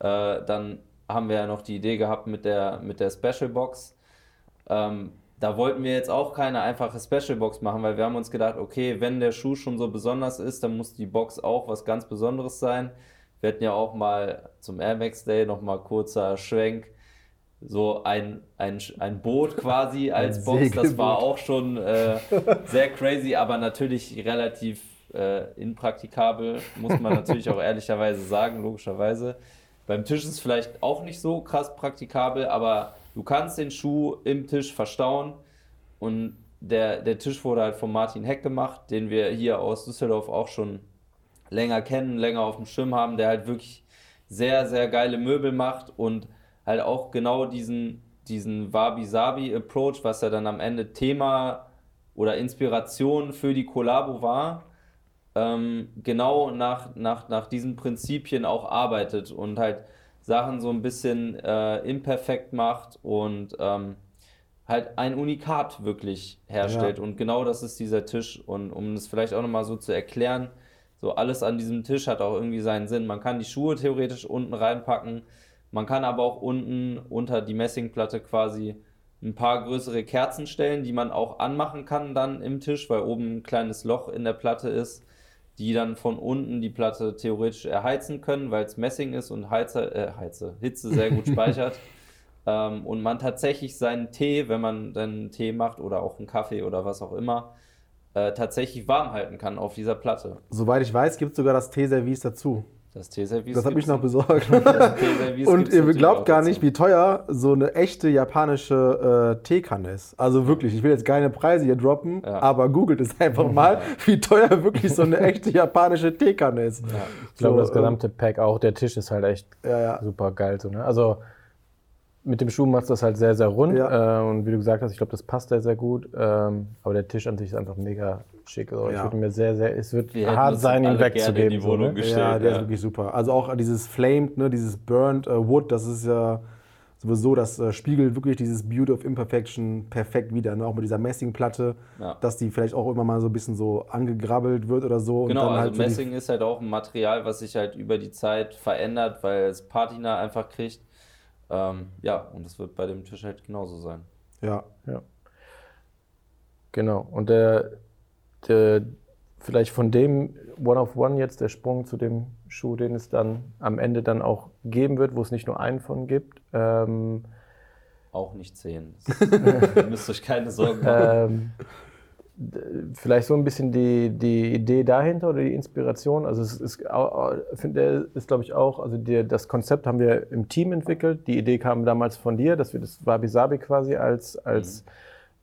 Äh, dann haben wir ja noch die Idee gehabt mit der, mit der Special Box. Ähm, da wollten wir jetzt auch keine einfache Special Box machen, weil wir haben uns gedacht, okay, wenn der Schuh schon so besonders ist, dann muss die Box auch was ganz Besonderes sein. Wir hatten ja auch mal zum Air Max Day nochmal kurzer Schwenk, so ein, ein, ein Boot quasi als Box, das war auch schon äh, sehr crazy, aber natürlich relativ äh, impraktikabel, muss man natürlich auch ehrlicherweise sagen, logischerweise. Beim Tisch ist es vielleicht auch nicht so krass praktikabel, aber Du kannst den Schuh im Tisch verstauen und der, der Tisch wurde halt von Martin Heck gemacht, den wir hier aus Düsseldorf auch schon länger kennen, länger auf dem Schirm haben, der halt wirklich sehr, sehr geile Möbel macht und halt auch genau diesen, diesen Wabi-Sabi-Approach, was ja dann am Ende Thema oder Inspiration für die Kollabo war, ähm, genau nach, nach, nach diesen Prinzipien auch arbeitet und halt Sachen so ein bisschen äh, imperfekt macht und ähm, halt ein Unikat wirklich herstellt. Ja. Und genau das ist dieser Tisch. Und um es vielleicht auch nochmal so zu erklären, so alles an diesem Tisch hat auch irgendwie seinen Sinn. Man kann die Schuhe theoretisch unten reinpacken, man kann aber auch unten unter die Messingplatte quasi ein paar größere Kerzen stellen, die man auch anmachen kann dann im Tisch, weil oben ein kleines Loch in der Platte ist, die dann von unten die Platte theoretisch erheizen können, weil es Messing ist und Heize, äh, Heize, Hitze sehr gut speichert. ähm, und man tatsächlich seinen Tee, wenn man dann Tee macht oder auch einen Kaffee oder was auch immer, äh, tatsächlich warm halten kann auf dieser Platte. Soweit ich weiß, gibt es sogar das Teeservice dazu. Das Teeservice. Das habe ich gibt's noch besorgt. Und ihr glaubt gar nicht, wie teuer so eine echte japanische äh, Teekanne ist. Also wirklich, ich will jetzt keine Preise hier droppen, Ja. aber googelt es einfach mal, wie teuer wirklich so eine echte japanische Teekanne ist. Ja. Ich glaube, So, das gesamte Pack, auch der Tisch ist halt echt Ja, ja. super geil. So, ne? Also mit dem Schuh macht das halt sehr, sehr rund. Ja. Äh, und wie du gesagt hast, ich glaube, das passt sehr, sehr gut. Ähm, aber der Tisch an sich ist einfach mega schick. Also Ich Ja. würde mir sehr, sehr, es wird Wir hart sein, ihn gerne in wegzugeben. die So, Wohnung ne? gestellt. Ja, der ja. ist wirklich super. Also auch dieses Flamed, ne, dieses Burnt äh, Wood, das ist ja sowieso, das äh, spiegelt wirklich dieses Beauty of Imperfection perfekt wieder. Ne? Auch mit dieser Messingplatte, Ja. dass die vielleicht auch immer mal so ein bisschen so angegrabbelt wird oder so. Genau, und dann also halt so Messing ist halt auch ein Material, was sich halt über die Zeit verändert, weil es Patina einfach kriegt. Ähm, ja, und das wird bei dem Tisch halt genauso sein. Ja, Ja. Genau. Und der, der, vielleicht von dem One of One jetzt der Sprung zu dem Schuh, den es dann am Ende dann auch geben wird, wo es nicht nur einen von gibt. Ähm, Auch nicht 10. Ihr müsst euch keine Sorgen machen. ähm, vielleicht so ein bisschen die, die Idee dahinter oder die Inspiration. Also es ist, finde ist glaube ich auch, also die, das Konzept haben wir im Team entwickelt. Die Idee kam damals von dir, dass wir das Wabi Sabi quasi als, als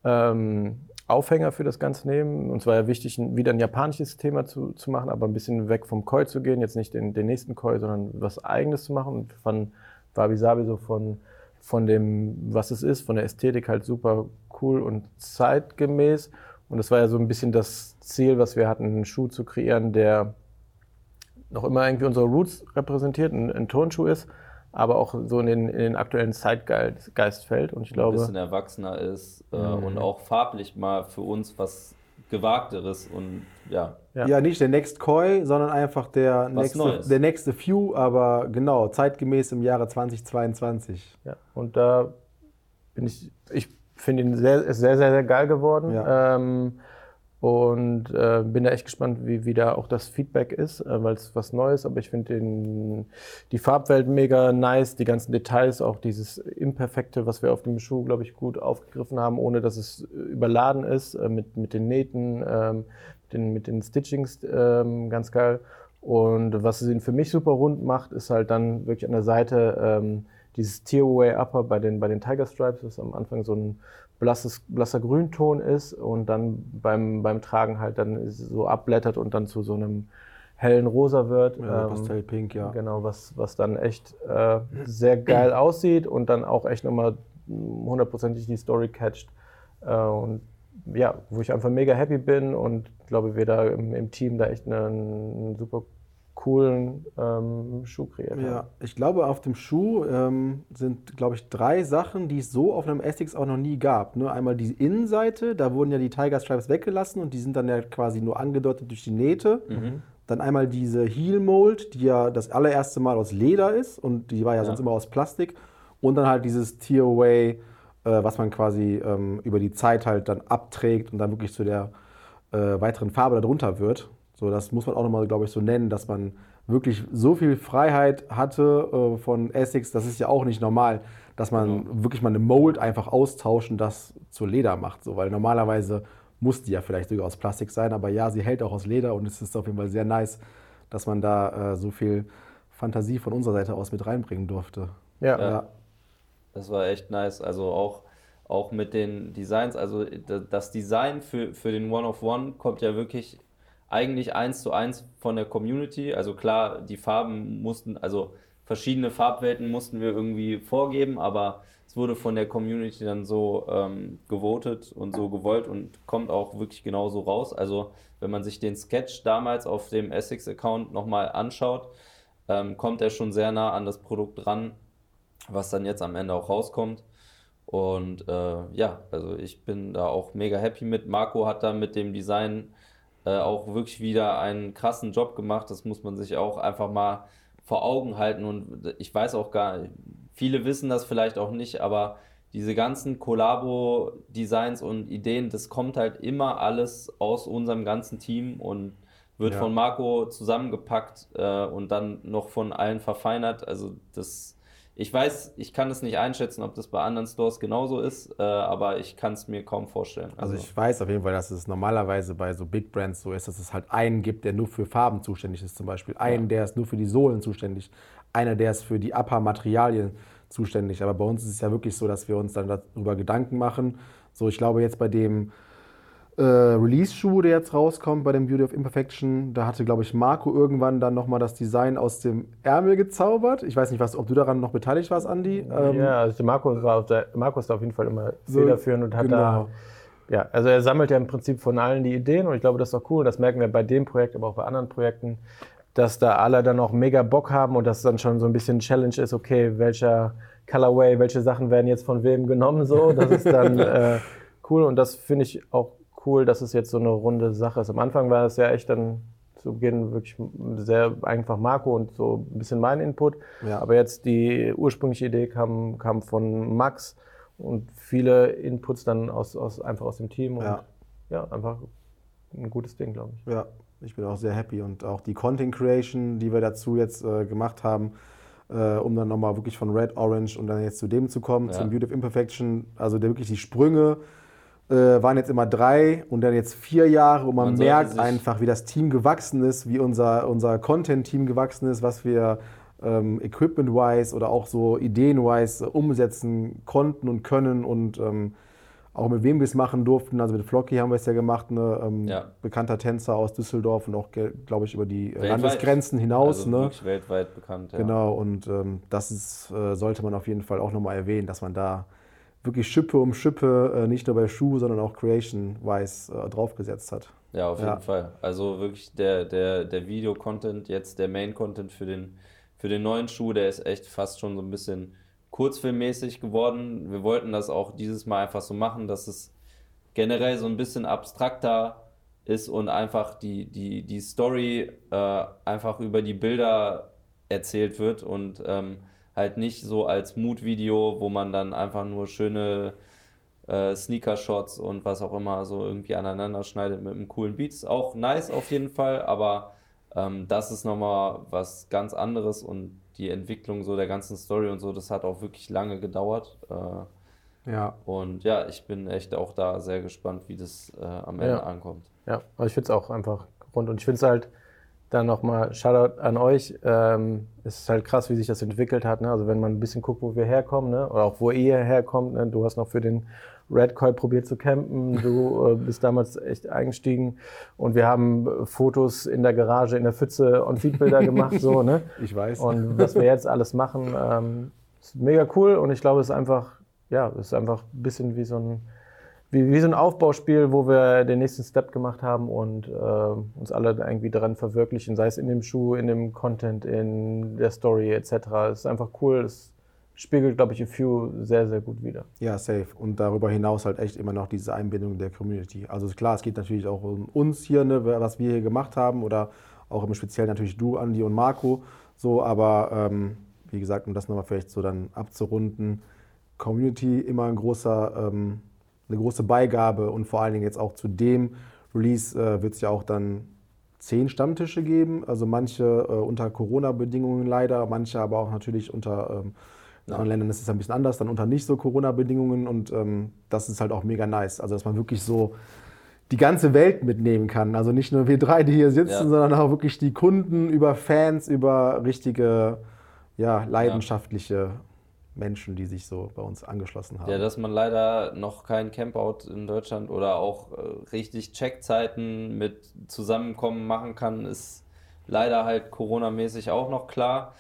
ähm, Aufhänger für das Ganze nehmen. Uns war ja wichtig, wieder ein japanisches Thema zu, zu machen, aber ein bisschen weg vom Koi zu gehen, jetzt nicht den, den nächsten Koi, sondern was Eigenes zu machen. Und von Wabi Sabi so von, von dem, was es ist, von der Ästhetik halt super cool und zeitgemäß. Und das war ja so ein bisschen das Ziel, was wir hatten, einen Schuh zu kreieren, der noch immer irgendwie unsere Roots repräsentiert, ein, ein Turnschuh ist, aber auch so in den, in den aktuellen Zeitgeist fällt. Und ich ein glaube, bisschen erwachsener ist äh, Mhm. und auch farblich mal für uns was Gewagteres und ja, Ja. Ja. nicht der Next Koi, sondern einfach der Was nächste, Neues. der nächste Few, aber genau, zeitgemäß im Jahre 2022. Ja, und da bin ich, ich finde ihn sehr, ist sehr, sehr, sehr geil geworden. Ja. Ähm, und äh, bin da echt gespannt, wie, wie da auch das Feedback ist, äh, weil es was Neues, aber ich finde die Farbwelt mega nice, die ganzen Details, auch dieses Imperfekte, was wir auf dem Schuh, glaube ich, gut aufgegriffen haben, ohne dass es überladen ist, äh, mit, mit den Nähten, ähm, den, mit den Stitchings, ähm, ganz geil. Und was ihn für mich super rund macht, ist halt dann wirklich an der Seite ähm, dieses Tearaway Upper bei den, bei den Tiger Stripes, das am Anfang so ein blasses, blasser Grünton ist und dann beim, beim Tragen halt dann so abblättert und dann zu so einem hellen Rosa wird. Ja, Ähm, Pastellpink, ja. Genau, was, was dann echt äh, sehr geil aussieht und dann auch echt nochmal hundertprozentig die Story catcht. Äh, und ja, wo ich einfach mega happy bin und glaube, wir da im, im Team da echt einen, einen super coolen ähm, Schuh kreiert Ja, haben. ich glaube, auf dem Schuh ähm, sind, glaube ich, drei Sachen, die es so auf einem Essex auch noch nie gab. Ne? Einmal die Innenseite, da wurden ja die Tiger Stripes weggelassen und die sind dann ja quasi nur angedeutet durch die Nähte. Dann einmal diese Heel Mold, die ja das allererste Mal aus Leder ist und die war ja, Ja. sonst immer aus Plastik. Und dann halt dieses Tearaway, äh, was man quasi ähm, über die Zeit halt dann abträgt und dann wirklich zu der äh, weiteren Farbe darunter wird. So, das muss man auch nochmal, glaube ich, so nennen, dass man wirklich so viel Freiheit hatte äh, von Essex. Das ist ja auch nicht normal, dass man wirklich mal eine Mold einfach austauscht und das zu Leder macht. So, weil normalerweise muss die ja vielleicht sogar aus Plastik sein, aber ja, sie hält auch aus Leder und es ist auf jeden Fall sehr nice, dass man da äh, so viel Fantasie von unserer Seite aus mit reinbringen durfte. Ja, Ja. Das war echt nice. Also auch, auch mit den Designs. Also das Design für, für den One of One kommt ja wirklich eigentlich eins zu eins von der Community. Also klar, die Farben mussten, also verschiedene Farbwelten mussten wir irgendwie vorgeben, aber es wurde von der Community dann so ähm, gewotet und so gewollt und kommt auch wirklich genauso raus. Also wenn man sich den Sketch damals auf dem Essex-Account nochmal anschaut, ähm, kommt er schon sehr nah an das Produkt ran was dann jetzt am Ende auch rauskommt. Und äh, ja, also ich bin da auch mega happy mit. Marco hat da mit dem Design äh, auch wirklich wieder einen krassen Job gemacht. Das muss man sich auch einfach mal vor Augen halten. Und ich weiß auch gar, viele wissen das vielleicht auch nicht, aber diese ganzen Collabo-Designs und Ideen, das kommt halt immer alles aus unserem ganzen Team und wird Ja. von Marco zusammengepackt äh, und dann noch von allen verfeinert. Also das, ich weiß, ich kann es nicht einschätzen, ob das bei anderen Stores genauso ist, äh, aber ich kann es mir kaum vorstellen. Also ich weiß auf jeden Fall, dass es normalerweise bei so Big Brands so ist, dass es halt einen gibt, der nur für Farben zuständig ist zum Beispiel. Einen, der ist nur für die Sohlen zuständig. Einer, der ist für die Upper-Materialien zuständig. Aber bei uns ist es ja wirklich so, dass wir uns dann darüber Gedanken machen. So, ich glaube jetzt bei dem äh, Release-Schuh, der jetzt rauskommt, bei dem Beauty of Imperfection, da hatte, glaube ich, Marco irgendwann dann nochmal das Design aus dem Ärmel gezaubert. Ich weiß nicht, was, ob du daran noch beteiligt warst, Andi. Ähm, ja, also Marco, war auf der, Marco ist da auf jeden Fall immer So, federführend und hat genau. da. Ja, also er sammelt ja im Prinzip von allen die Ideen und ich glaube, das ist auch cool. Das merken wir bei dem Projekt, aber auch bei anderen Projekten, dass da alle dann auch mega Bock haben und dass dann schon so ein bisschen Challenge ist, okay, welcher Colorway, welche Sachen werden jetzt von wem genommen, so. Das ist dann äh, cool und das finde ich auch cool, dass es jetzt so eine runde Sache ist. Am Anfang war es ja echt dann zu Beginn wirklich sehr einfach Marco und so ein bisschen mein Input. Ja. Aber jetzt die ursprüngliche Idee kam, kam von Max und viele Inputs dann aus, aus, einfach aus dem Team. Und Ja. ja, einfach ein gutes Ding, glaube ich. Ja, ich bin auch sehr happy und auch die Content Creation, die wir dazu jetzt äh, gemacht haben, äh, um dann nochmal wirklich von Red, Orange und dann jetzt zu dem zu kommen, Ja. zum Beauty of Imperfection. Also der, wirklich die Sprünge waren jetzt immer drei und dann jetzt vier Jahre und man, Man merkt einfach, wie das Team gewachsen ist, wie unser, unser Content-Team gewachsen ist, was wir ähm, Equipment-wise oder auch so Ideen-wise äh, umsetzen konnten und können und ähm, auch mit wem wir es machen durften. Also mit Flocky haben wir es ja gemacht, ne? ähm, Ja. bekannter Tänzer aus Düsseldorf und auch, glaube ich, über die äh, Weltweit. Landesgrenzen hinaus. also ne? weltweit bekannt. Ja. Genau, und ähm, das ist, äh, sollte man auf jeden Fall auch nochmal erwähnen, dass man da wirklich Schippe um Schippe, äh, nicht nur bei Schuh, sondern auch Creation-wise äh, draufgesetzt hat. Ja, auf Ja. jeden Fall. Also wirklich der, der, der Video-Content, jetzt der Main-Content für den, für den neuen Schuh, der ist echt fast schon so ein bisschen kurzfilmmäßig geworden. Wir wollten das auch dieses Mal einfach so machen, dass es generell so ein bisschen abstrakter ist und einfach die, die, die Story äh, einfach über die Bilder erzählt wird und ähm, halt nicht so als Mood-Video, wo man dann einfach nur schöne äh, Sneaker-Shots und was auch immer so irgendwie aneinander schneidet mit einem coolen Beat. Ist auch nice auf jeden Fall, aber ähm, das ist nochmal was ganz anderes und die Entwicklung so der ganzen Story und so, das hat auch wirklich lange gedauert. Äh, Ja, und ja, ich bin echt auch da sehr gespannt, wie das äh, am Ende Ja. ankommt. Ja, aber ich finde es auch einfach rund. Und ich finde es halt dann nochmal Shoutout an euch. Ähm, es ist halt krass, wie sich das entwickelt hat. Ne? Also wenn man ein bisschen guckt, wo wir herkommen, ne? oder auch wo ihr herkommt. Ne? Du hast noch für den Red Koi probiert zu campen. Du äh, bist damals echt eingestiegen. Und wir haben äh, Fotos in der Garage, in der Pfütze und Feedbilder gemacht. so, ne? ich weiß. Und was wir jetzt alles machen, ähm, ist mega cool und ich glaube, es ist einfach, ja, es ist einfach ein bisschen wie so ein, wie, wie so ein Aufbauspiel, wo wir den nächsten Step gemacht haben und äh, uns alle irgendwie daran verwirklichen, sei es in dem Schuh, in dem Content, in der Story etc. Es ist einfach cool, es spiegelt, glaube ich, A Few sehr, sehr gut wider. Ja, safe. Und darüber hinaus halt echt immer noch diese Einbindung der Community. Also klar, es geht natürlich auch um uns hier, ne, was wir hier gemacht haben oder auch im Speziellen natürlich du, Andi und Marco. So, aber ähm, wie gesagt, um das nochmal vielleicht so dann abzurunden, Community immer ein großer, ähm, eine große Beigabe und vor allen Dingen jetzt auch zu dem Release äh, wird es ja auch dann zehn Stammtische geben. Also manche äh, unter Corona-Bedingungen leider, manche aber auch natürlich unter ähm, in anderen Ländern ist es ein bisschen anders, dann unter nicht so Corona-Bedingungen und ähm, das ist halt auch mega nice. Also, dass man wirklich so die ganze Welt mitnehmen kann. Also nicht nur wir drei, die hier sitzen, Ja. sondern auch wirklich die Kunden, über Fans, über richtige, ja, leidenschaftliche Menschen, die sich so bei uns angeschlossen haben. Ja, dass man leider noch kein Campout in Deutschland oder auch äh, richtig Checkzeiten mit Zusammenkommen machen kann, ist leider halt Corona-mäßig auch noch klar.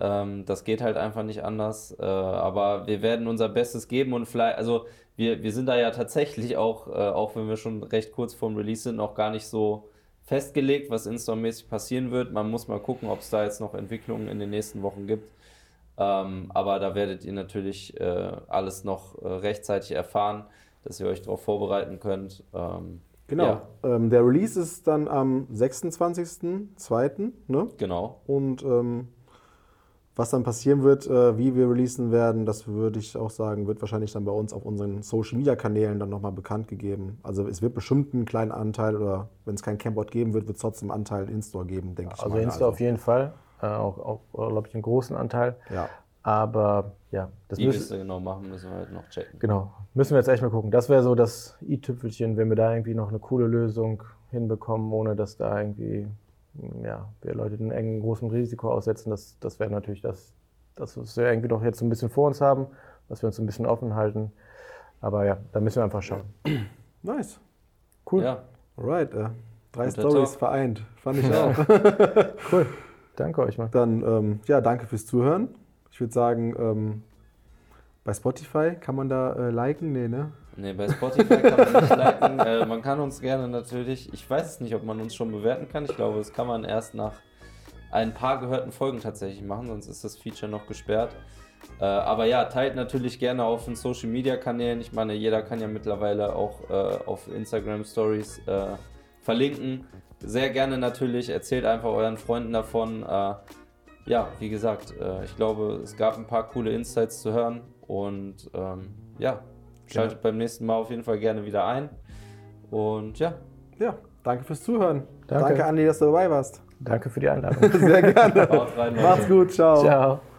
Ähm, das geht halt einfach nicht anders. Äh, aber wir werden unser Bestes geben und vielleicht, also wir, wir sind da ja tatsächlich auch, äh, auch wenn wir schon recht kurz vorm Release sind, noch gar nicht so festgelegt, was Instagram-mäßig passieren wird. Man muss mal gucken, ob es da jetzt noch Entwicklungen in den nächsten Wochen gibt. Ähm, aber da werdet ihr natürlich äh, alles noch äh, rechtzeitig erfahren, dass ihr euch darauf vorbereiten könnt. Ähm, Genau. Ja, Ähm, der Release ist dann am 26.02. Ne? genau. Und ähm, Was dann passieren wird, äh, wie wir releasen werden, das würde ich auch sagen, wird wahrscheinlich dann bei uns auf unseren Social Media Kanälen dann nochmal bekannt gegeben. Also es wird bestimmt einen kleinen Anteil oder wenn es kein Camboard geben wird, wird es trotzdem einen Anteil In-Store geben, denke ich Also mal. Insta auf jeden Fall. Äh, auch, auch glaube ich, einen großen Anteil. Ja. Aber ja, das Wie wir müssen, genau machen, müssen wir halt noch checken. genau, müssen wir jetzt echt mal gucken. Das wäre so das i-Tüpfelchen, wenn wir da irgendwie noch eine coole Lösung hinbekommen, ohne dass da irgendwie ja, wir Leute einen engen großen Risiko aussetzen. Das, das wäre natürlich das, das, was wir irgendwie doch jetzt so ein bisschen vor uns haben, was wir uns ein bisschen offen halten. Aber ja, da müssen wir einfach schauen. Nice. Cool. Ja, Alright. Äh, drei Stories vereint. Fand ich auch. Cool. Danke euch mal. Dann, ähm, ja, danke fürs Zuhören. Ich würde sagen, ähm, bei Spotify kann man da äh, liken? Nee, ne? Nee, bei Spotify kann man nicht liken. Äh, man kann uns gerne natürlich, ich weiß es nicht, ob man uns schon bewerten kann. Ich glaube, das kann man erst nach ein paar gehörten Folgen tatsächlich machen, sonst ist das Feature noch gesperrt. Äh, aber ja, teilt natürlich gerne auf den Social Media Kanälen. Ich meine, jeder kann ja mittlerweile auch äh, auf Instagram Stories äh, verlinken. Sehr gerne natürlich, erzählt einfach euren Freunden davon. Äh, ja, wie gesagt, äh, ich glaube, es gab ein paar coole Insights zu hören und ähm, ja, schaltet beim nächsten Mal auf jeden Fall gerne wieder ein. Und ja, Ja, danke fürs Zuhören. Danke. danke Andi, dass du dabei warst. Danke für die Einladung. Sehr gerne. rein. Macht's gut, ciao. Ciao.